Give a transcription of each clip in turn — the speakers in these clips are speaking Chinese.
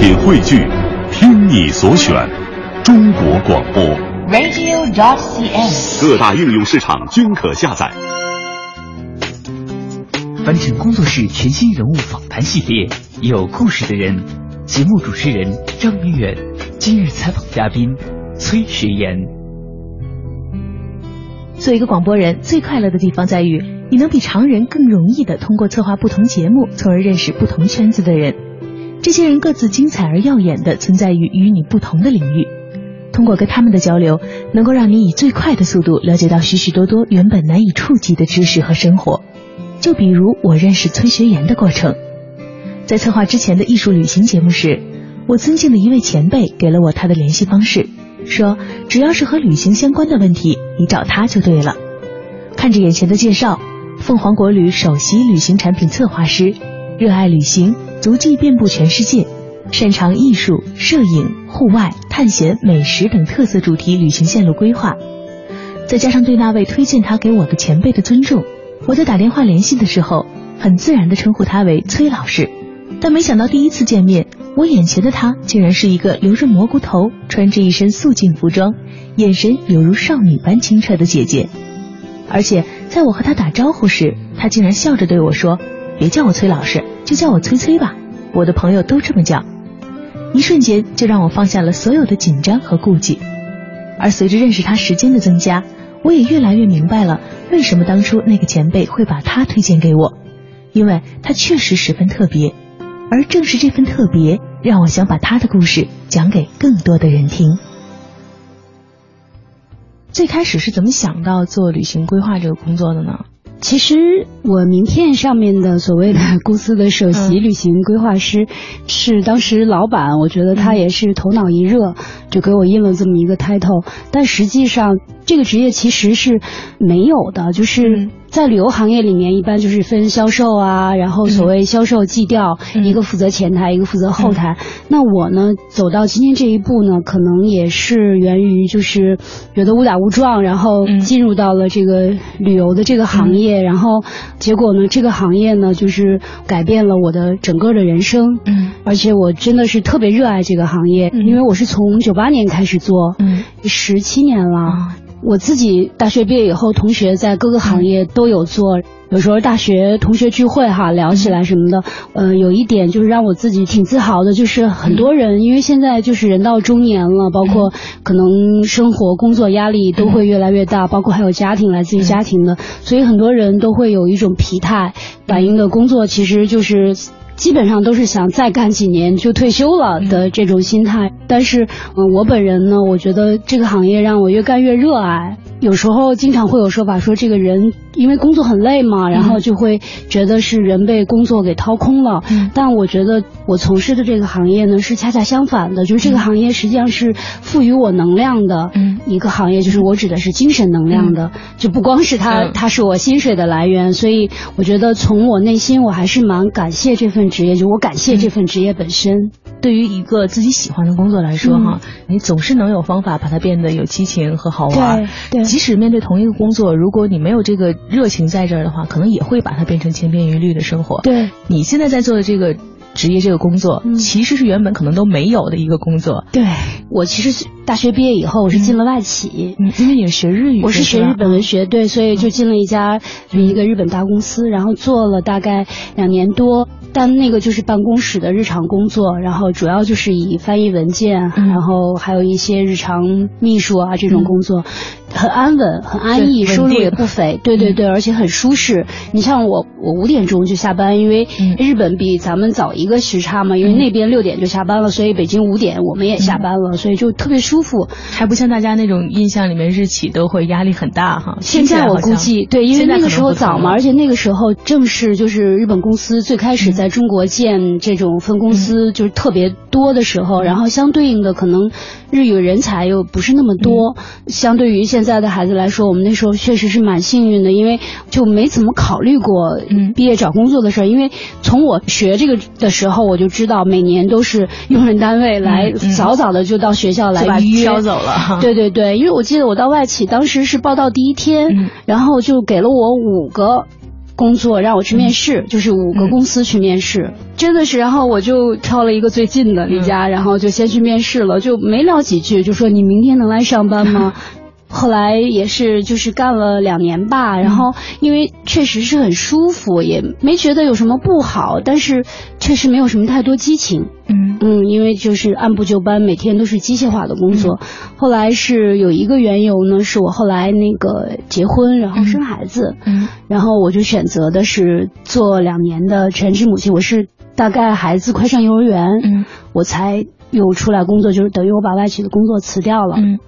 品汇聚，听你所选，中国广播。radio.dot.cn，。各大应用市场均可下载。凡尘工作室全新人物访谈系列，有故事的人，节目主持人张明远，今日采访嘉宾崔学言。做一个广播人，最快乐的地方在于，你能比常人更容易的通过策划不同节目，从而认识不同圈子的人。这些人各自精彩而耀眼的存在于与你不同的领域。通过跟他们的交流，能够让你以最快的速度了解到许许多多原本难以触及的知识和生活。就比如我认识崔学岩的过程，在策划之前的艺术旅行节目时，我尊敬的一位前辈给了我他的联系方式，说只要是和旅行相关的问题，你找他就对了。看着眼前的介绍，凤凰国旅首席旅行产品策划师，热爱旅行，足迹遍布全世界，擅长艺术、摄影、户外、探险、美食等特色主题旅行线路规划，再加上对那位推荐他给我的前辈的尊重。我在打电话联系的时候，很自然地称呼他为崔老师，但没想到第一次见面，我眼前的他竟然是一个留着蘑菇头、穿着一身素净服装、眼神犹如少女般清澈的姐姐。而且在我和他打招呼时，他竟然笑着对我说：“别叫我崔老师，就叫我崔崔吧，我的朋友都这么叫。”一瞬间就让我放下了所有的紧张和顾忌。而随着认识他时间的增加，我也越来越明白了。为什么当初那个前辈会把他推荐给我？因为他确实十分特别，而正是这份特别，让我想把他的故事讲给更多的人听。最开始是怎么想到做旅行规划这个工作的呢？其实我名片上面的所谓的 公司的首席旅行规划师，是当时老板，我觉得他也是头脑一热，就给我印了这么一个 title。但实际上，这个职业其实是没有的，就是在旅游行业里面，一般就是分销售啊，然后所谓销售技调，一个负责前台，一个负责后台。那我呢，走到今天这一步呢，可能也是源于就是觉得误打误撞，然后进入到了这个旅游的这个行业。然后，结果呢？这个行业呢，就是改变了我的整个的人生。嗯，而且我真的是特别热爱这个行业，嗯、因为我是从九八年开始做，嗯，十七年了。哦、我自己大学毕业以后，同学在各个行业都有做。有时候大学同学聚会哈聊起来什么的，呃，有一点就是让我自己挺自豪的，就是很多人因为现在就是人到中年了，包括可能生活工作压力都会越来越大，包括还有家庭来自于家庭的，所以很多人都会有一种疲态，反映的工作其实就是。基本上都是想再干几年就退休了的这种心态，但是，嗯，我本人呢，我觉得这个行业让我越干越热爱。有时候经常会有说法说，这个人因为工作很累嘛，然后就会觉得是人被工作给掏空了。嗯、但我觉得我从事的这个行业呢，是恰恰相反的，就是这个行业实际上是赋予我能量的一个行业，就是我指的是精神能量的，嗯、就不光是它，它是我薪水的来源。所以我觉得从我内心，我还是蛮感谢这份职业，就我感谢这份职业本身。对于一个自己喜欢的工作来说，嗯、哈，你总是能有方法把它变得有激情和好玩。对，即使面对同一个工作，如果你没有这个热情在这儿的话，可能也会把它变成千篇一律的生活。对，你现在在做的这个职业，这个工作，嗯、其实是原本可能都没有的一个工作。对，我其实大学毕业以后，我是进了外企，嗯，因为你是学日语，我是学日本文学，对，所以就进了一家就是一个日本大公司，然后做了大概两年多。但那个就是办公室的日常工作，然后主要就是以翻译文件，嗯、然后还有一些日常秘书啊这种工作，嗯、很安稳，很安逸，收入也不菲，对对对，嗯、而且很舒适。你像我，我五点钟就下班，因为日本比咱们早一个时差嘛，因为那边六点就下班了，所以北京五点我们也下班了，所以就特别舒服，还不像大家那种印象里面日企都会压力很大哈。现在我估计对，因为那个时候早嘛，而且那个时候正是就是日本公司最开始在中国建。这种分公司就是特别多的时候，嗯、然后相对应的可能日语人才又不是那么多。嗯、相对于现在的孩子来说，我们那时候确实是蛮幸运的，因为就没怎么考虑过毕业找工作的事儿。因为从我学这个的时候，我就知道每年都是用人单位来早早的就到学校来预约，挑走了。对对对，因为我记得我到外企当时是报到第一天，嗯、然后就给了我五个。工作，让我去面试，就是五个公司去面试，真的是，然后我就挑了一个最近的离家，然后就先去面试了，就没聊几句，就说你明天能来上班吗？后来也是就是干了两年吧，然后因为确实是很舒服，也没觉得有什么不好，但是确实没有什么太多激情。嗯嗯，因为就是按部就班，每天都是机械化的工作。后来是有一个缘由呢，是我后来那个结婚，然后生孩子，嗯，然后我就选择的是做两年的全职母亲。我是大概孩子快上幼儿园，嗯，我才又出来工作，就是等于我把外企的工作辞掉了，嗯。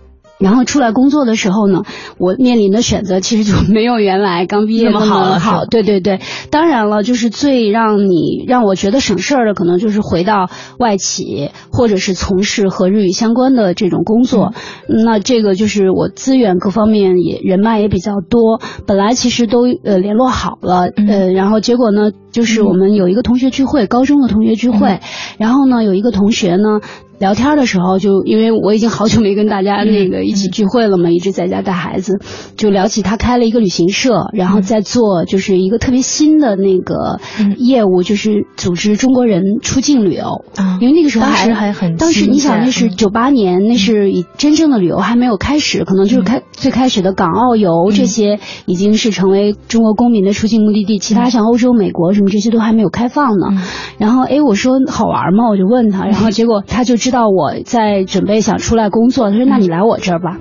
然后出来工作的时候呢，我面临的选择其实就没有原来刚毕业那么好了。好，对对对，当然了，就是最让你让我觉得省事儿的，可能就是回到外企，或者是从事和日语相关的这种工作。那这个就是我资源各方面也人脉也比较多，本来其实都呃联络好了，呃，然后结果呢，就是我们有一个同学聚会，高中的同学聚会，然后呢，有一个同学呢。聊天的时候，就因为我已经好久没跟大家那个一起聚会了嘛，一直在家带孩子，就聊起他开了一个旅行社，然后在做就是一个特别新的那个业务，就是组织中国人出境旅游。因为那个时候还还很，当时你想那是九八年，那是以真正的旅游还没有开始，可能就是开最开始的港澳游这些已经是成为中国公民的出境目的地，其他像欧洲、美国什么这些都还没有开放呢。然后哎，我说好玩吗？我就问他，然后 结果他就知。道我在准备想出来工作，他说：“那你来我这儿吧。”，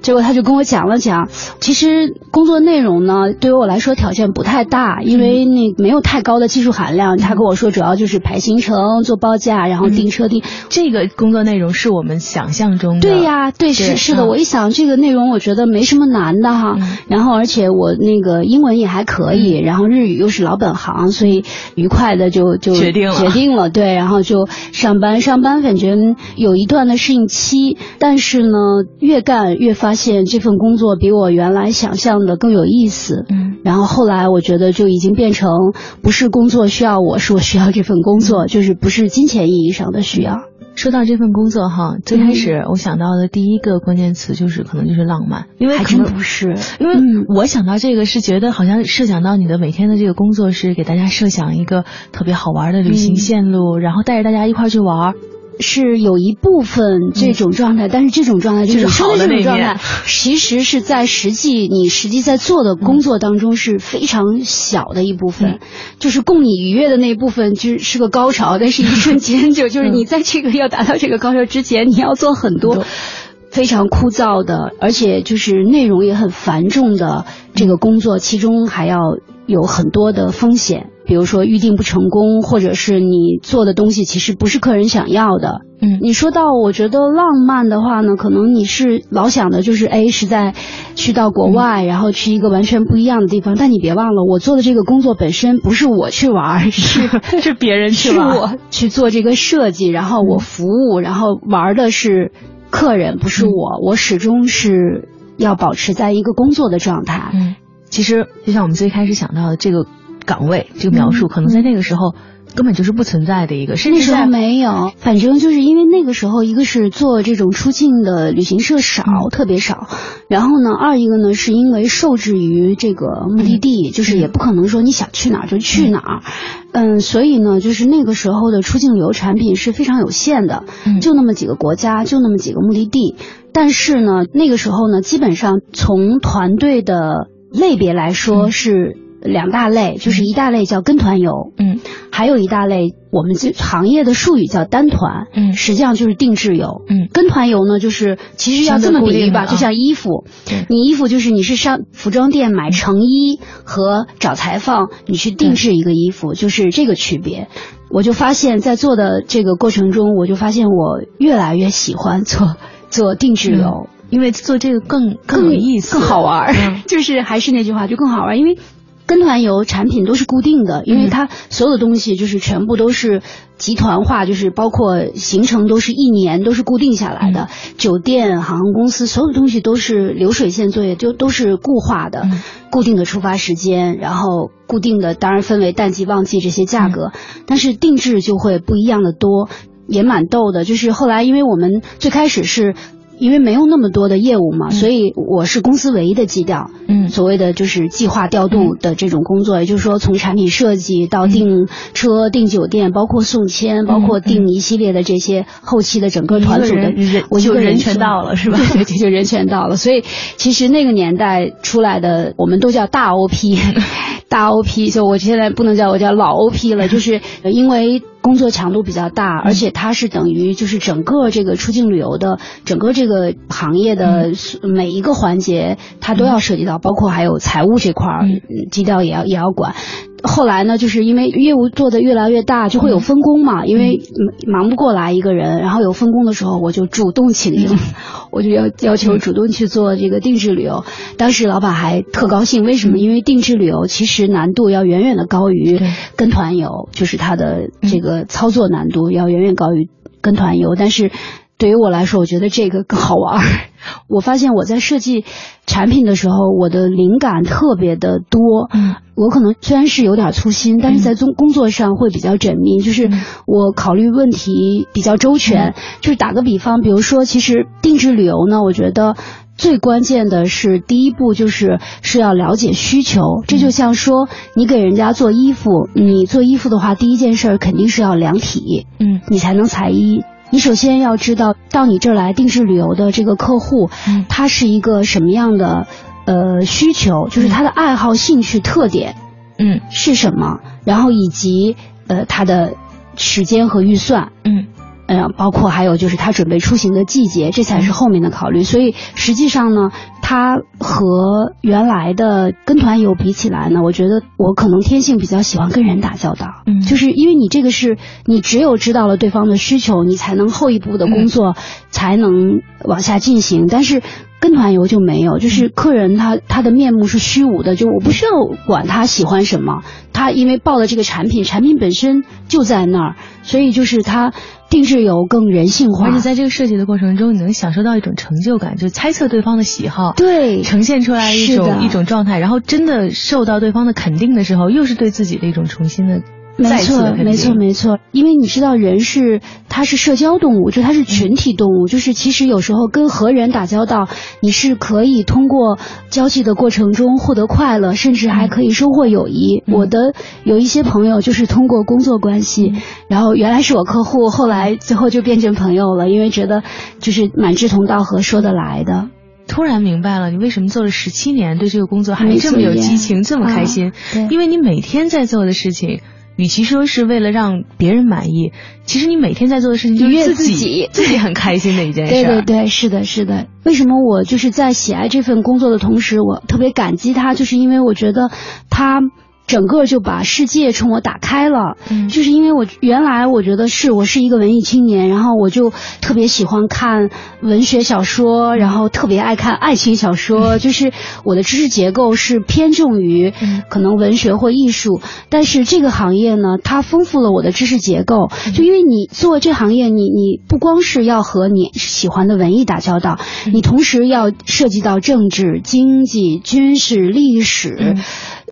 结果他就跟我讲了讲，其实工作内容呢，对于我来说挑战不太大，因为那没有太高的技术含量。他跟我说，主要就是排行程、做报价，然后订车订。这个工作内容是我们想象中的。对呀，对，是是的。我一想这个内容，我觉得没什么难的哈。然后而且我那个英文也还可以，然后日语又是老本行，所以愉快的就就决定了决定了。对，然后就上班上班，反正有一段的适应期，但是呢，越干。越发现这份工作比我原来想象的更有意思，嗯，然后后来我觉得就已经变成不是工作需要我，是我需要这份工作，就是不是金钱意义上的需要。说到这份工作哈，最开始我想到的第一个关键词就是可能就是浪漫，因为还真不是，因为我想到这个是觉得好像设想到你的每天的这个工作是给大家设想一个特别好玩的旅行线路，然后带着大家一块去玩。是有一部分这种状态，但是这种状态就是好的这种状态，其实是在实际你实际在做的工作当中是非常小的一部分，就是供你愉悦的那一部分，就是是个高潮，但是一瞬间就就是你在这个要达到这个高潮之前，你要做很多非常枯燥的，而且就是内容也很繁重的这个工作，其中还要有很多的风险。比如说预定不成功，或者是你做的东西其实不是客人想要的。嗯，你说到我觉得浪漫的话呢，可能你是老想的就是哎是在去到国外，然后去一个完全不一样的地方。但你别忘了，我做的这个工作本身不是我去玩，是是别人去玩，是我去做这个设计，然后我服务，然后玩的是客人，不是我。我始终是要保持在一个工作的状态。嗯，其实就像我们最开始想到的这个。岗位这个描述，可能在那个时候根本就是不存在的一个，那时候没有。反正就是因为那个时候，一个是做这种出境的旅行社少，特别少。然后呢，二一个呢，是因为受制于这个目的地，就是也不可能说你想去哪儿就去哪儿。嗯，所以呢，就是那个时候的出境旅游产品是非常有限的，就那么几个国家，就那么几个目的地。但是呢，那个时候呢，基本上从团队的类别来说是。两大类，就是一大类叫跟团游，嗯，还有一大类，我们这行业的术语叫单团，嗯，实际上就是定制游，嗯，跟团游呢，就是其实要这么比喻吧，就像衣服，你衣服就是你是上服装店买成衣和找裁缝你去定制一个衣服，就是这个区别。我就发现，在做的这个过程中，我就发现我越来越喜欢做做定制游，因为做这个更更有意思，更好玩，就是还是那句话，就更好玩，因为。跟团游产品都是固定的，因为它所有的东西就是全部都是集团化，就是包括行程都是一年都是固定下来的，酒店、航空公司所有的东西都是流水线作业，就都是固化的，固定的出发时间，然后固定的，当然分为淡季、旺季这些价格，但是定制就会不一样的多，也蛮逗的。就是后来因为我们最开始是。因为没有那么多的业务嘛，所以我是公司唯一的基调。嗯，所谓的就是计划调度的这种工作，也就是说从产品设计到订车、订酒店，包括送签，包括订一系列的这些后期的整个团组的，我就人全到了是吧？对对，就人全到了。所以其实那个年代出来的，我们都叫大 OP，大 OP。就我现在不能叫我叫老 OP 了，就是因为。工作强度比较大，而且它是等于就是整个这个出境旅游的整个这个行业的每一个环节，它都要涉及到，包括还有财务这块儿，基调也要也要管。后来呢，就是因为业务做的越来越大，就会有分工嘛。因为忙不过来一个人，然后有分工的时候，我就主动请缨，我就要要求主动去做这个定制旅游。当时老板还特高兴，为什么？因为定制旅游其实难度要远远的高于跟团游，就是它的这个操作难度要远远高于跟团游。但是对于我来说，我觉得这个更好玩。我发现我在设计产品的时候，我的灵感特别的多。嗯，我可能虽然是有点粗心，但是在工工作上会比较缜密，就是我考虑问题比较周全。就是打个比方，比如说，其实定制旅游呢，我觉得最关键的是第一步就是是要了解需求。这就像说，你给人家做衣服，你做衣服的话，第一件事肯定是要量体，嗯，你才能裁衣。你首先要知道，到你这儿来定制旅游的这个客户，他是一个什么样的呃需求，就是他的爱好、兴趣、特点，嗯，是什么？然后以及呃他的时间和预算，嗯。嗯，包括还有就是他准备出行的季节，这才是后面的考虑。所以实际上呢，他和原来的跟团游比起来呢，我觉得我可能天性比较喜欢跟人打交道。嗯，就是因为你这个是你只有知道了对方的需求，你才能后一步的工作才能往下进行。但是跟团游就没有，就是客人他他的面目是虚无的，就我不需要管他喜欢什么，他因为报的这个产品，产品本身就在那儿，所以就是他。定制游更人性化，而且在这个设计的过程中，你能享受到一种成就感，就猜测对方的喜好，对，呈现出来一种一种状态，然后真的受到对方的肯定的时候，又是对自己的一种重新的。没错，没错，没错。因为你知道，人是他是社交动物，就他是群体动物。就是其实有时候跟和人打交道，你是可以通过交际的过程中获得快乐，甚至还可以收获友谊。我的有一些朋友就是通过工作关系，然后原来是我客户，后来最后就变成朋友了，因为觉得就是蛮志同道合，说得来的。突然明白了，你为什么做了十七年，对这个工作还这么有激情，这么开心？因为你每天在做的事情。与其说是为了让别人满意，其实你每天在做的事情就是自己 自己很开心的一件事。对对对，是的，是的。为什么我就是在喜爱这份工作的同时，我特别感激他，就是因为我觉得他。整个就把世界冲我打开了，嗯，就是因为我原来我觉得是我是一个文艺青年，然后我就特别喜欢看文学小说，然后特别爱看爱情小说，就是我的知识结构是偏重于可能文学或艺术，但是这个行业呢，它丰富了我的知识结构，就因为你做这行业，你你不光是要和你喜欢的文艺打交道，你同时要涉及到政治、经济、军事、历史。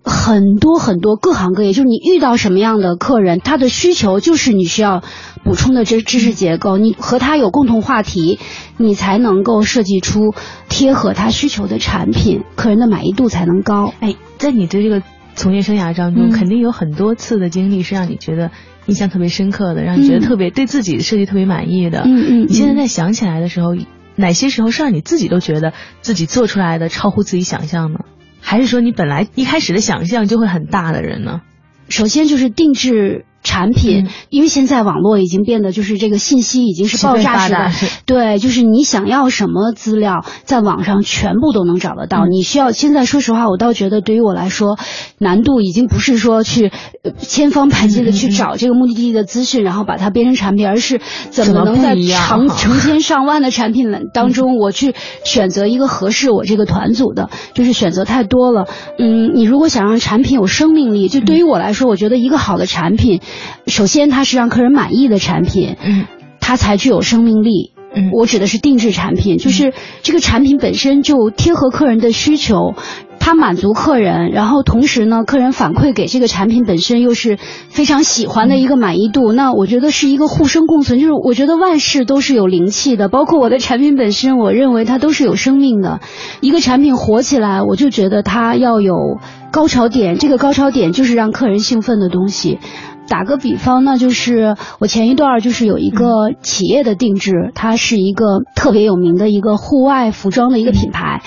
很多很多各行各业，就是你遇到什么样的客人，他的需求就是你需要补充的知知识结构，你和他有共同话题，你才能够设计出贴合他需求的产品，客人的满意度才能高。哎，在你的这个从业生涯当中，肯定有很多次的经历是让你觉得印象特别深刻的，让你觉得特别对自己的设计特别满意的。嗯嗯。你现在在想起来的时候，哪些时候是让你自己都觉得自己做出来的超乎自己想象呢？还是说你本来一开始的想象就会很大的人呢？首先就是定制。产品，因为现在网络已经变得就是这个信息已经是爆炸式的，对，就是你想要什么资料，在网上全部都能找得到。你需要现在说实话，我倒觉得对于我来说，难度已经不是说去千方百计的去找这个目的地的资讯，然后把它变成产品，而是怎么能在成成千上万的产品当中，我去选择一个合适我这个团组的，就是选择太多了。嗯，你如果想让产品有生命力，就对于我来说，我觉得一个好的产品。首先，它是让客人满意的产品，嗯，它才具有生命力。嗯，我指的是定制产品，就是这个产品本身就贴合客人的需求。它满足客人，然后同时呢，客人反馈给这个产品本身又是非常喜欢的一个满意度，那我觉得是一个互生共存。就是我觉得万事都是有灵气的，包括我的产品本身，我认为它都是有生命的。一个产品火起来，我就觉得它要有高潮点，这个高潮点就是让客人兴奋的东西。打个比方，那就是我前一段就是有一个企业的定制，它是一个特别有名的一个户外服装的一个品牌，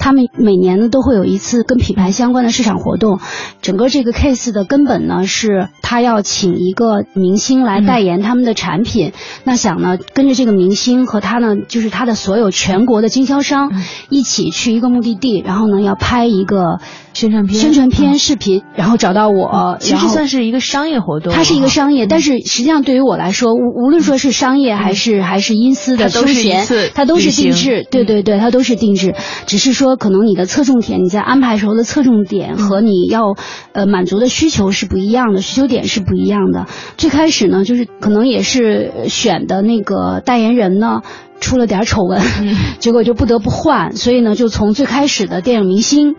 他们每年呢都会有一次跟品牌相关的市场活动。整个这个 case 的根本呢是他要请一个明星来代言他们的产品，那想呢跟着这个明星和他呢就是他的所有全国的经销商一起去一个目的地，然后呢要拍一个。宣传片、宣传片、视频，然后找到我，其实算是一个商业活动。它是一个商业，但是实际上对于我来说，无无论说是商业还是还是因私的休闲，它都是定制。对对对，它都是定制。只是说可能你的侧重点，你在安排时候的侧重点和你要呃满足的需求是不一样的，需求点是不一样的。最开始呢，就是可能也是选的那个代言人呢。出了点丑闻，结果就不得不换，所以呢，就从最开始的电影明星，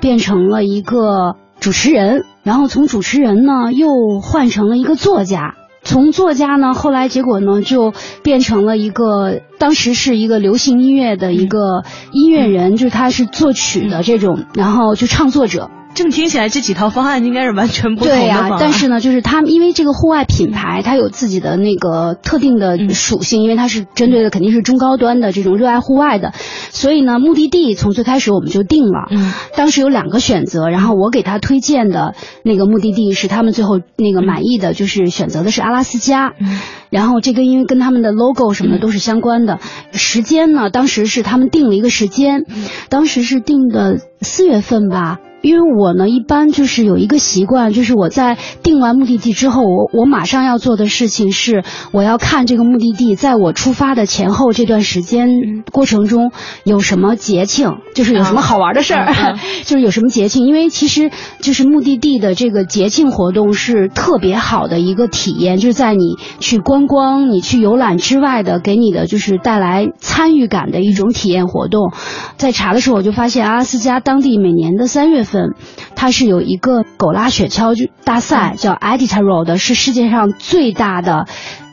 变成了一个主持人，然后从主持人呢又换成了一个作家，从作家呢后来结果呢就变成了一个当时是一个流行音乐的一个音乐人，就是他是作曲的这种，然后就唱作者。这么听起来，这几套方案应该是完全不同的对呀，但是呢，就是他们因为这个户外品牌，它有自己的那个特定的属性，因为它是针对的肯定是中高端的这种热爱户外的，所以呢，目的地从最开始我们就定了。嗯，当时有两个选择，然后我给他推荐的那个目的地是他们最后那个满意的，就是选择的是阿拉斯加。嗯，然后这个因为跟他们的 logo 什么的都是相关的。时间呢，当时是他们定了一个时间，当时是定的四月份吧。因为我呢，一般就是有一个习惯，就是我在定完目的地之后，我我马上要做的事情是，我要看这个目的地在我出发的前后这段时间过程中有什么节庆，就是有什么好玩的事儿，就是有什么节庆。因为其实就是目的地的这个节庆活动是特别好的一个体验，就是在你去观光、你去游览之外的，给你的就是带来参与感的一种体验活动。在查的时候，我就发现阿拉斯加当地每年的三月份。分，它是有一个狗拉雪橇就大赛，叫 Iditarod，是世界上最大的，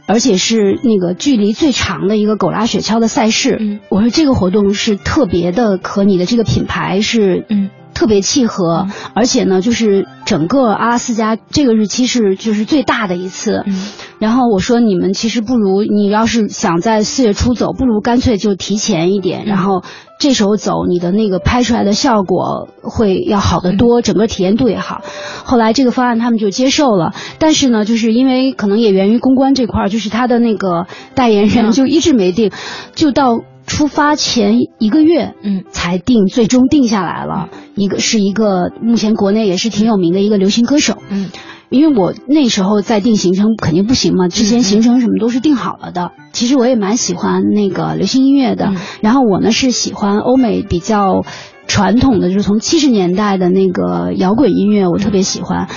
而且是那个距离最长的一个狗拉雪橇的赛事。嗯，我说这个活动是特别的，和你的这个品牌是嗯特别契合，而且呢，就是整个阿拉斯加这个日期是就是最大的一次。嗯，然后我说你们其实不如你要是想在四月初走，不如干脆就提前一点，然后。这时候走，你的那个拍出来的效果会要好得多，整个体验度也好。后来这个方案他们就接受了，但是呢，就是因为可能也源于公关这块儿，就是他的那个代言人就一直没定，就到出发前一个月，嗯，才定，最终定下来了。一个是一个目前国内也是挺有名的一个流行歌手，嗯。因为我那时候在定行程肯定不行嘛，之前行程什么都是定好了的。其实我也蛮喜欢那个流行音乐的，然后我呢是喜欢欧美比较传统的，就是从七十年代的那个摇滚音乐，我特别喜欢。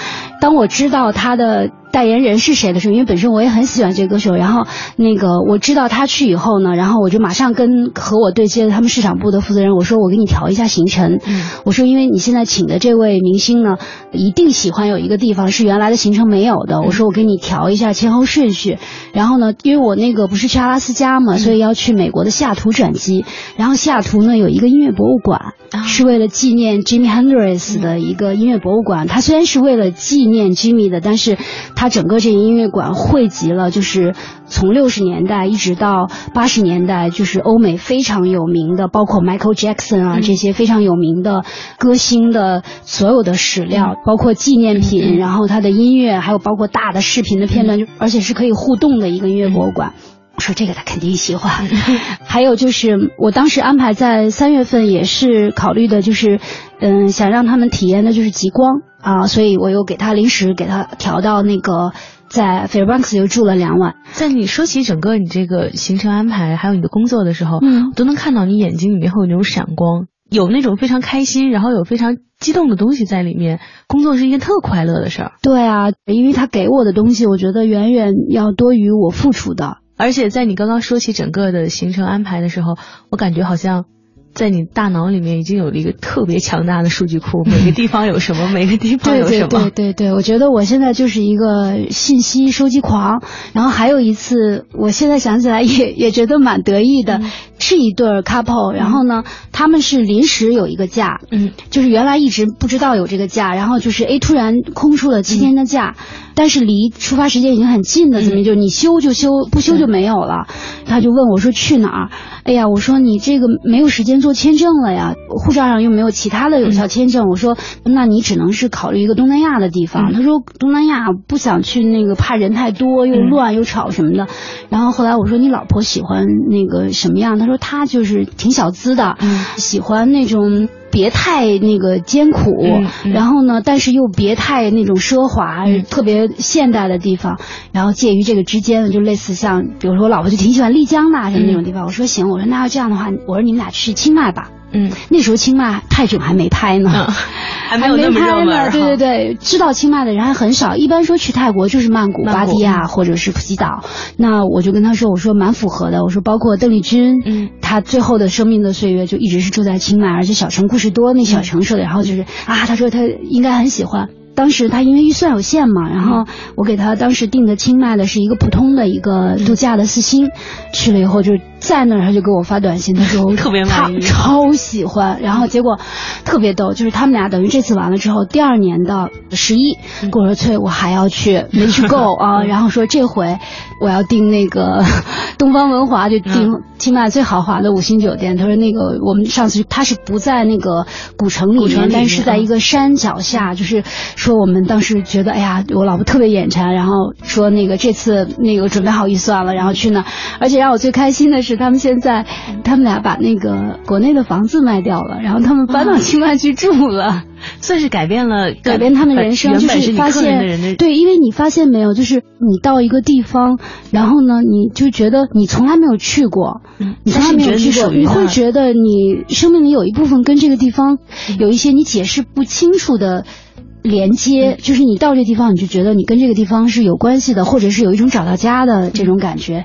当我知道他的。代言人是谁的时候，因为本身我也很喜欢这个歌手，然后那个我知道他去以后呢，然后我就马上跟和我对接的他们市场部的负责人我说我给你调一下行程，我说因为你现在请的这位明星呢，一定喜欢有一个地方是原来的行程没有的，我说我给你调一下前后顺序，然后呢，因为我那个不是去阿拉斯加嘛，所以要去美国的西雅图转机，然后西雅图呢有一个音乐博物馆，是为了纪念 Jimmy Hendrix 的一个音乐博物馆，它虽然是为了纪念 Jimmy 的，但是。它整个这个音乐馆汇集了，就是从六十年代一直到八十年代，就是欧美非常有名的，包括 Michael Jackson 啊这些非常有名的歌星的所有的史料，包括纪念品，然后它的音乐，还有包括大的视频的片段，就而且是可以互动的一个音乐博物馆。我说这个他肯定喜欢。还有就是我当时安排在三月份，也是考虑的就是，嗯，想让他们体验的就是极光。啊，所以我又给他临时给他调到那个在 Fairbanks 又住了两晚。在你说起整个你这个行程安排，还有你的工作的时候，嗯，都能看到你眼睛里面会有那种闪光，有那种非常开心，然后有非常激动的东西在里面。工作是一件特快乐的事儿。对啊，因为他给我的东西，我觉得远远要多于我付出的。而且在你刚刚说起整个的行程安排的时候，我感觉好像。在你大脑里面已经有了一个特别强大的数据库，每个地方有什么，每个地方有什么。对对对对，我觉得我现在就是一个信息收集狂。然后还有一次，我现在想起来也 也觉得蛮得意的，是一对 couple，然后呢，他们是临时有一个假，嗯，就是原来一直不知道有这个假，然后就是 A 突然空出了七天的假。但是离出发时间已经很近了，怎么就你修就修，不修就没有了？他就问我说去哪儿？哎呀，我说你这个没有时间做签证了呀，护照上又没有其他的有效签证。我说那你只能是考虑一个东南亚的地方。他说东南亚不想去那个怕人太多又乱又吵什么的。然后后来我说你老婆喜欢那个什么样？他说他就是挺小资的，喜欢那种。别太那个艰苦，然后呢，但是又别太那种奢华，特别现代的地方，然后介于这个之间的，就类似像，比如说我老婆就挺喜欢丽江的什么那种地方。我说行，我说那要这样的话，我说你们俩去清迈吧。嗯，那时候清迈泰囧还没拍呢，还没拍呢。对对对，知道清迈的人还很少。一般说去泰国就是曼谷、芭提雅或者是普吉岛。那我就跟他说，我说蛮符合的。我说包括邓丽君，嗯，她最后的生命的岁月就一直是住在清迈，而且小城故事多那小城市的。然后就是啊，他说他应该很喜欢。当时他因为预算有限嘛，然后我给他当时订的清迈的是一个普通的一个度假的四星，去了以后就在那儿他就给我发短信，他说 特别满意，超喜欢，然后结果特别逗，就是他们俩等于这次完了之后，第二年的十一跟我说翠我还要去没去够啊，然后说这回我要订那个东方文华就订清迈最豪华的五星酒店，他说那个我们上次他是不在那个古城里面，但是在一个山脚下，就是说我们当时觉得哎呀我老婆特别眼馋，然后说那个这次那个准备好预算了，然后去那，而且让我最开心的是。是他们现在，他们俩把那个国内的房子卖掉了，然后他们搬到清迈去住了，算是改变了改变他们人生，就是发现对，因为你发现没有，就是你到一个地方，然后呢，你就觉得你从来没有去过，你从来没有去过，你会觉得你生命里有一部分跟这个地方有一些你解释不清楚的。连接就是你到这地方，你就觉得你跟这个地方是有关系的，或者是有一种找到家的这种感觉。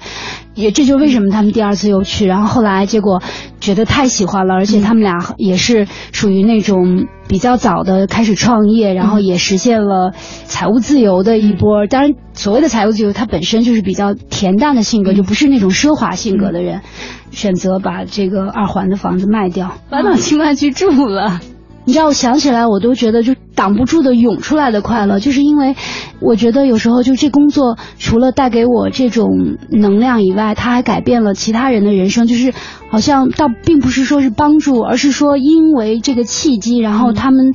也这就为什么他们第二次又去，然后后来结果觉得太喜欢了，而且他们俩也是属于那种比较早的开始创业，然后也实现了财务自由的一波。当然，所谓的财务自由，他本身就是比较恬淡的性格，就不是那种奢华性格的人，选择把这个二环的房子卖掉，搬到清迈去住了。你知道，我想起来，我都觉得就挡不住的涌出来的快乐，就是因为我觉得有时候就这工作除了带给我这种能量以外，它还改变了其他人的人生，就是好像倒并不是说是帮助，而是说因为这个契机，然后他们。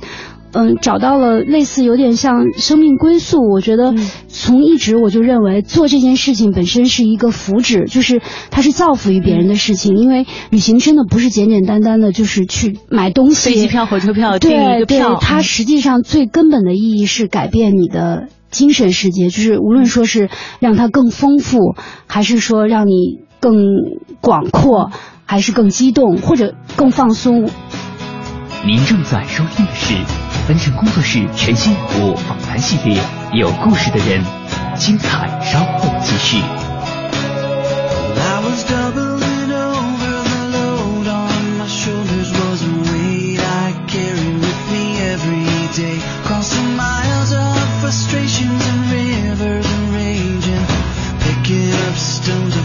嗯，找到了类似有点像生命归宿。我觉得从一直我就认为做这件事情本身是一个福祉，就是它是造福于别人的事情。因为旅行真的不是简简单单的，就是去买东西，飞机票、火车票对一个票。它实际上最根本的意义是改变你的精神世界，就是无论说是让它更丰富，还是说让你更广阔，还是更激动，或者更放松。您正在收听的是。文成工作室全新人物访谈系列，有故事的人，精彩稍后继续。step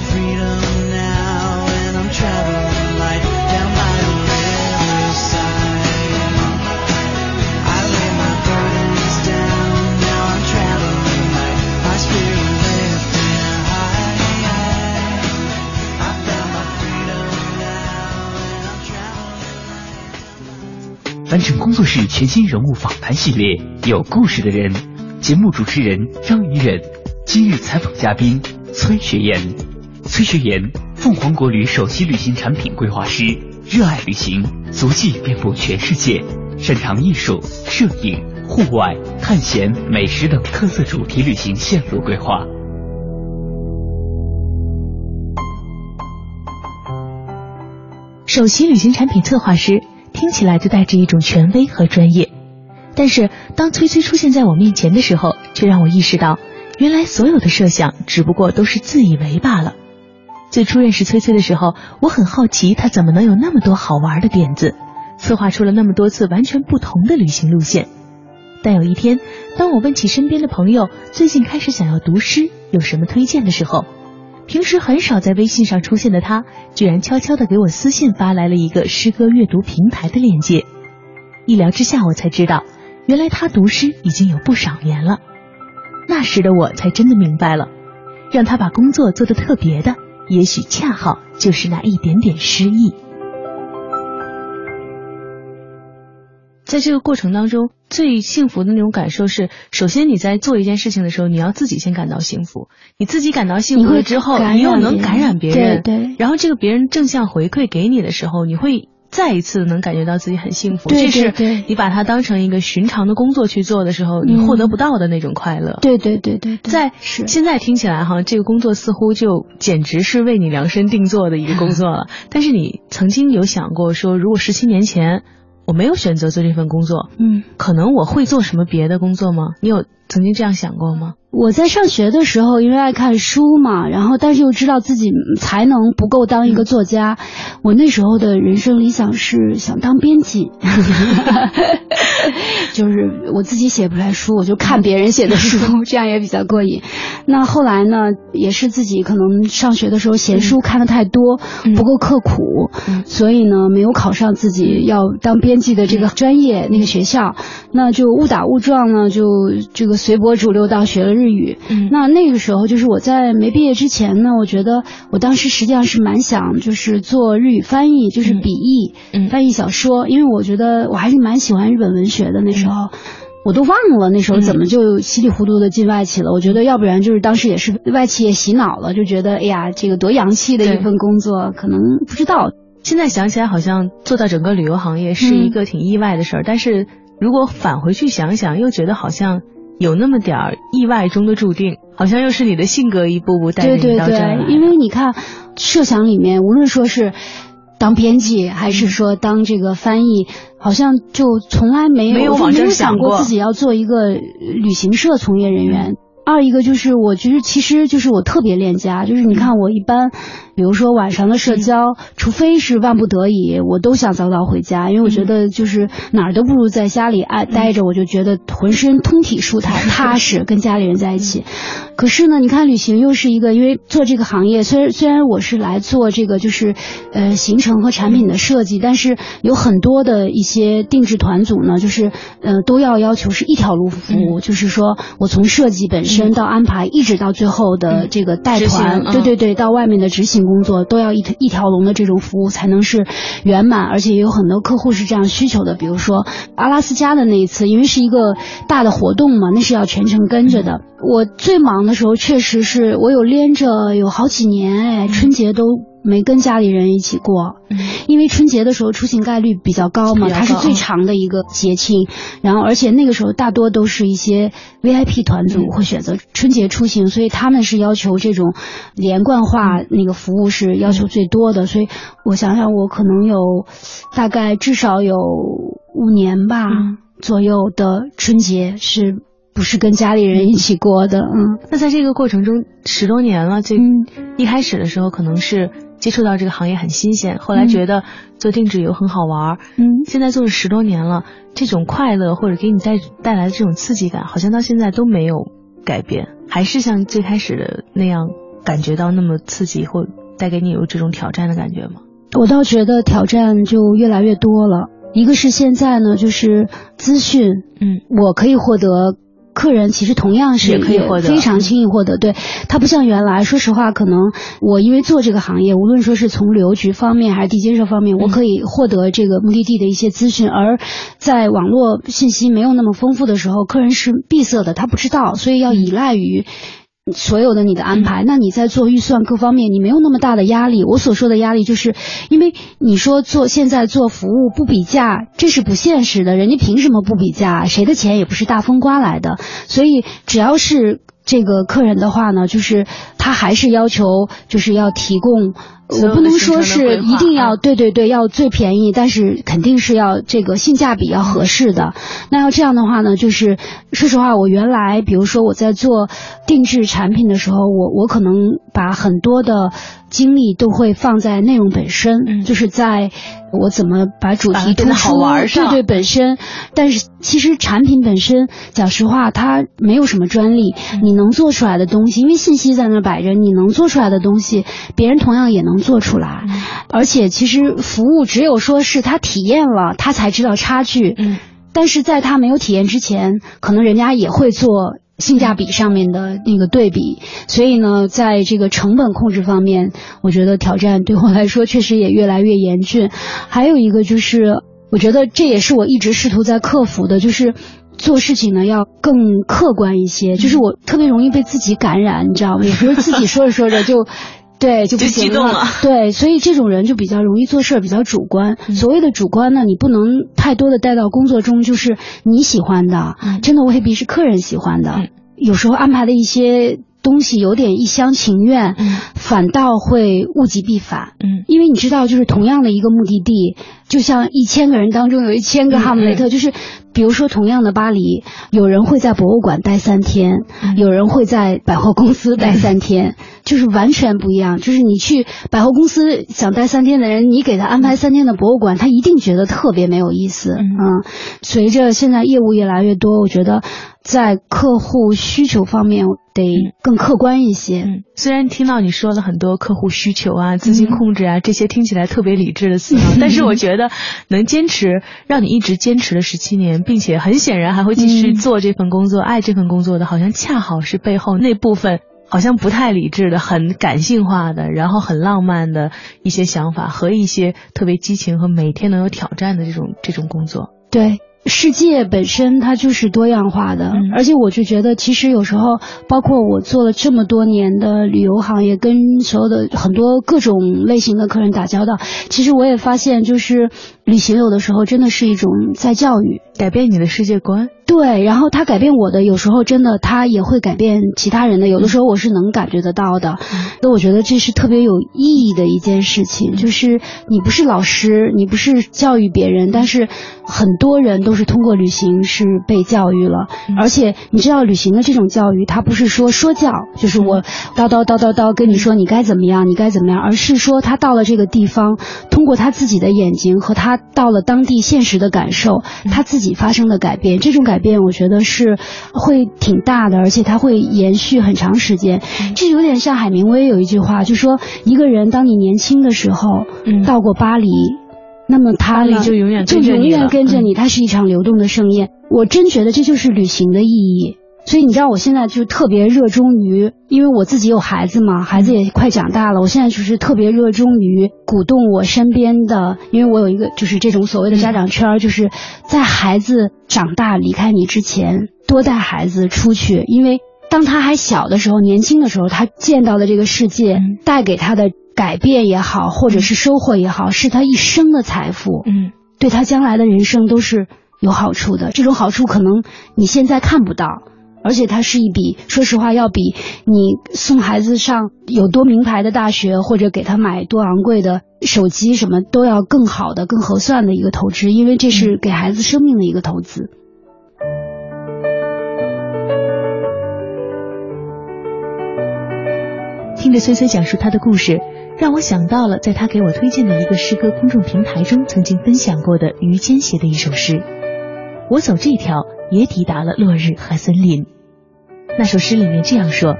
freedom now, and I'm traveling down by the my burdens down now i'm traveling i've my freedom now and i'm traveling 完成工作室全新人物访谈系列有故事的人节目主持人张怡忍今日采访嘉宾崔雪岩崔学岩，凤凰国旅首席旅行产品规划师，热爱旅行，足迹遍布全世界，擅长艺术、摄影、户外、探险、美食等特色主题旅行线路规划。首席旅行产品策划师听起来就带着一种权威和专业，但是当崔崔出现在我面前的时候，却让我意识到，原来所有的设想只不过都是自以为罢了。最初认识崔崔的时候，我很好奇他怎么能有那么多好玩的点子，策划出了那么多次完全不同的旅行路线。但有一天，当我问起身边的朋友最近开始想要读诗，有什么推荐的时候，平时很少在微信上出现的他，居然悄悄地给我私信发来了一个诗歌阅读平台的链接。一聊之下，我才知道，原来他读诗已经有不少年了。那时的我才真的明白了，让他把工作做得特别的，也许恰好就是那一点点诗意。在这个过程当中，最幸福的那种感受是，首先你在做一件事情的时候，你要自己先感到幸福，你自己感到幸福了之后，你又能感染别人，对，然后这个别人正向回馈给你的时候，你会再一次能感觉到自己很幸福。对这对是你把它当成一个寻常的工作去做的时候，你获得不到的那种快乐。对对对对，在现在听起来哈，这个工作似乎就简直是为你量身定做的一个工作了。但是你曾经有想过说，如果十七年前我没有选择做这份工作，嗯，可能我会做什么别的工作吗？你有曾经这样想过吗？我在上学的时候，因为爱看书嘛，然后但是又知道自己才能不够当一个作家，我那时候的人生理想是想当编辑，就是我自己写不出来书，我就看别人写的书，这样也比较过瘾。那后来呢，也是自己可能上学的时候闲书看的太多，嗯。不够刻苦，所以呢没有考上自己要当编辑的这个专业那个学校，那就误打误撞呢，就这个随波逐流到学了日语。嗯那那个时候就是我在没毕业之前呢，我觉得我当时实际上是蛮想就是做日语翻译，就是笔译，嗯翻译小说，因为我觉得我还是蛮喜欢日本文学的那时候。我都忘了那时候怎么就稀里糊涂的进外企了。我觉得要不然就是当时也是外企也洗脑了，就觉得哎呀，这个多洋气的一份工作，可能不知道。现在想起来，好像做到整个旅游行业是一个挺意外的事儿。但是如果返回去想想，又觉得好像有那么点儿意外中的注定，好像又是你的性格一步步带着对对你到这儿因为你看设想里面，无论说是当编辑还是说当这个翻译，好像就从来没有没有想想过过自己要做一个呃旅行社从业人员。二一个就是，我觉得其实就是我特别恋家，就是你看我一般，比如说晚上的社交，除非是万不得已，我都想早早回家，因为我觉得就是哪儿都不如在家里爱待着，我就觉得浑身通体舒坦、踏实，跟家里人在一起。可是呢，你看旅行又是一个，因为做这个行业，虽然虽然我是来做这个就是呃行程和产品的设计，但是有很多的一些定制团组呢，就是呃都要要求是一条路服务，就是说我从设计本身到安排，一直到最后的这个带团，嗯对对对，到外面的执行工作都要一一条龙的这种服务才能是圆满，而且也有很多客户是这样需求的，比如说阿拉斯加的那一次，因为是一个大的活动嘛，那是要全程跟着的。我最忙的时候，确实是我有连着有好几年，哎，春节都没跟家里人一起过，因为春节的时候出行概率比较高嘛，高。它是最长的一个节庆，然后而且那个时候大多都是一些 VIP 团组会选择春节出行，所以他们是要求这种连贯化那个服务是要求最多的，所以我想想，我可能有大概至少有五年吧、嗯。左右的春节是。不是跟家里人一起过的，嗯。那在这个过程中十多年了，这嗯。一开始的时候可能是接触到这个行业很新鲜，后来觉得做定制游很好玩儿，嗯，现在做了十多年了，这种快乐或者给你带带来的这种刺激感，好像到现在都没有改变，还是像最开始的那样感觉到那么刺激，或带给你有这种挑战的感觉吗？我倒觉得挑战就越来越多了。一个是现在呢，就是资讯，嗯我可以获得客人其实同样是也可以获得非常轻易获得。对，它不像原来，说实话，可能我因为做这个行业，无论说是从旅游局方面还是地接社方面，我可以获得这个目的地的一些资讯，而在网络信息没有那么丰富的时候，客人是闭塞的，他不知道，所以要依赖于。所有的你的安排，那你在做预算各方面，你没有那么大的压力。我所说的压力，就是因为你说做现在做服务不比价，这是不现实的。人家凭什么不比价？谁的钱也不是大风刮来的。所以只要是这个客人的话呢，就是他还是要求就是要提供。我不能说是一定要对对对要最便宜，但是肯定是要这个性价比要合适的。那要这样的话呢，就是说实话，我原来比如说我在做定制产品的时候，我我可能把很多的。精力都会放在内容本身，就是在我怎么把主题突出，对对本身。但是其实产品本身，讲实话，它没有什么专利。你能做出来的东西，因为信息在那摆着，你能做出来的东西，别人同样也能做出来。而且其实服务只有说是他体验了，他才知道差距。嗯，但是在他没有体验之前，可能人家也会做。性价比上面的那个对比，所以呢，在这个成本控制方面，我觉得挑战对我来说确实也越来越严峻。还有一个就是，我觉得这也是我一直试图在克服的，就是做事情呢要更客观一些。就是我特别容易被自己感染，你知道吗？有时候自己说着说着就。对，就不行了。对，所以这种人就比较容易做事，比较主观。所谓的主观呢，你不能太多的带到工作中，就是你喜欢的，真的未必是客人喜欢的。有时候安排的一些。东西有点一厢情愿，反倒会物极必反。嗯，因为你知道，就是同样的一个目的地，就像一千个人当中有一千个哈姆雷特，就是比如说同样的巴黎，有人会在博物馆待三天，有人会在百货公司待三天，就是完全不一样。就是你去百货公司想待三天的人，你给他安排三天的博物馆，他一定觉得特别没有意思。嗯，随着现在业务越来越多，我觉得。在客户需求方面得更客观一些。嗯，虽然听到你说了很多客户需求啊、资金控制啊这些听起来特别理智的词，但是我觉得能坚持让你一直坚持了十七年，并且很显然还会继续做这份工作、爱这份工作的，好像恰好是背后那部分好像不太理智的、很感性化的，然后很浪漫的一些想法和一些特别激情和每天能有挑战的这种这种工作。对。世界本身它就是多样化的，而且我就觉得，其实有时候，包括我做了这么多年的旅游行业，跟所有的很多各种类型的客人打交道，其实我也发现，就是旅行有的时候真的是一种在教育，改变你的世界观。对，然后他改变我的，有时候真的他也会改变其他人的，有的时候我是能感觉得到的。那我觉得这是特别有意义的一件事情，就是你不是老师，你不是教育别人，但是很多人都是通过旅行是被教育了。而且你知道，旅行的这种教育，它不是说说教，就是我叨叨叨叨叨跟你说你该怎么样，你该怎么样，而是说他到了这个地方，通过他自己的眼睛和他到了当地现实的感受，他自己发生的改变，这种改。改变我觉得是会挺大的，而且它会延续很长时间。这有点像海明威有一句话，就说一个人当你年轻的时候到过巴黎，那么他呢就永远就永远跟着你，它是一场流动的盛宴。我真觉得这就是旅行的意义。所以你知道我现在就特别热衷于，因为我自己有孩子嘛，孩子也快长大了，我现在就是特别热衷于鼓动我身边的，因为我有一个就是这种所谓的家长圈，就是在孩子长大离开你之前，多带孩子出去，因为当他还小的时候，年轻的时候，他见到的这个世界带给他的改变也好，或者是收获也好，是他一生的财富，嗯，对他将来的人生都是有好处的。这种好处可能你现在看不到。而且它是一笔，说实话，要比你送孩子上有多名牌的大学，或者给他买多昂贵的手机，什么都要更好的、更合算的一个投资，因为这是给孩子生命的一个投资。听着崔崔讲述他的故事，让我想到了在他给我推荐的一个诗歌公众平台中曾经分享过的于坚写的一首诗：“我走这条，也抵达了落日和森林。”那首诗里面这样说：“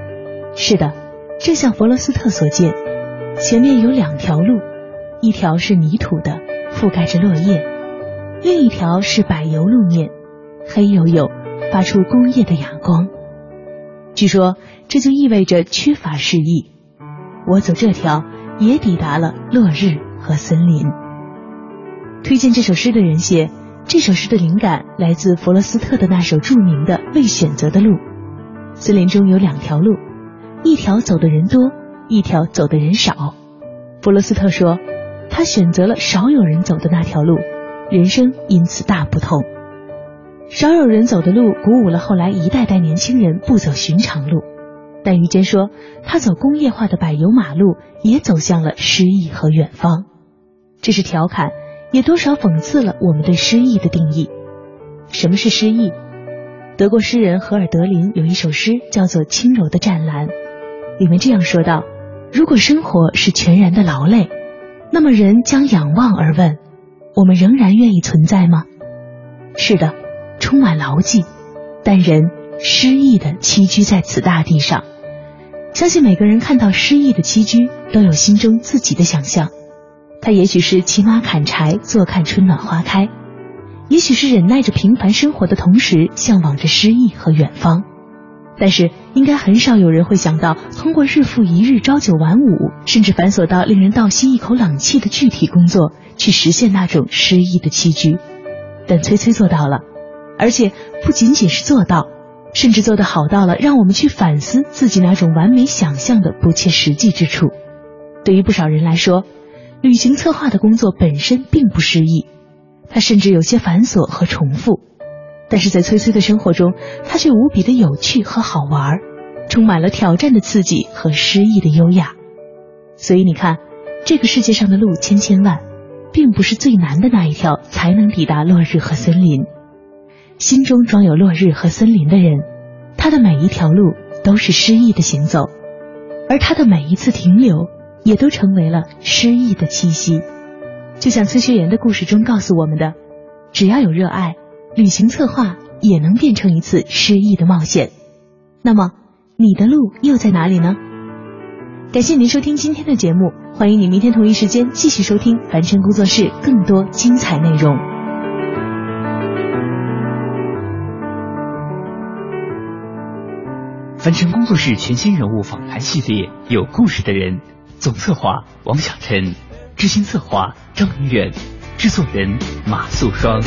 是的，正像弗罗斯特所见，前面有两条路，一条是泥土的，覆盖着落叶；另一条是柏油路面，黑黝黝，发出工业的哑光。据说这就意味着缺乏诗意。我走这条也抵达了落日和森林。推荐这首诗的人写，这首诗的灵感来自弗罗斯特的那首著名的《未选择的路》。森林中有两条路，一条走的人多，一条走的人少。弗罗斯特说，他选择了少有人走的那条路，人生因此大不同。少有人走的路，鼓舞了后来一代代年轻人不走寻常路。但于坚说，他走工业化的柏油马路，也走向了诗意和远方。这是调侃，也多少讽刺了我们对诗意的定义。什么是诗意？德国诗人荷尔德林有一首诗叫做《轻柔的湛蓝》，里面这样说道：“如果生活是全然的劳累，那么人将仰望而问：我们仍然愿意存在吗？”是的。充满牢记，但人诗意的栖居在此大地上。相信每个人看到诗意的栖居，都有心中自己的想象。他也许是骑马砍柴，坐看春暖花开；也许是忍耐着平凡生活的同时，向往着诗意和远方。但是，应该很少有人会想到，通过日复一日朝九晚五，甚至繁琐到令人倒吸一口冷气的具体工作，去实现那种诗意的栖居。但崔崔做到了。而且不仅仅是做到，甚至做得好到了让我们去反思自己那种完美想象的不切实际之处。对于不少人来说，旅行策划的工作本身并不诗意，它甚至有些繁琐和重复。但是在崔崔的生活中，它却无比的有趣和好玩，充满了挑战的刺激和诗意的优雅。所以你看，这个世界上的路千千万，并不是最难的那一条才能抵达落日和森林。心中装有落日和森林的人，他的每一条路都是诗意的行走，而他的每一次停留，也都成为了诗意的气息。就像崔学言的故事中告诉我们的，只要有热爱，旅行策划也能变成一次诗意的冒险。那么，你的路又在哪里呢？感谢您收听今天的节目，欢迎你明天同一时间继续收听凡尘工作室更多精彩内容。凡尘工作室全新人物访谈系列，有故事的人，总策划王小晨，执行策划张明远，制作人马素双。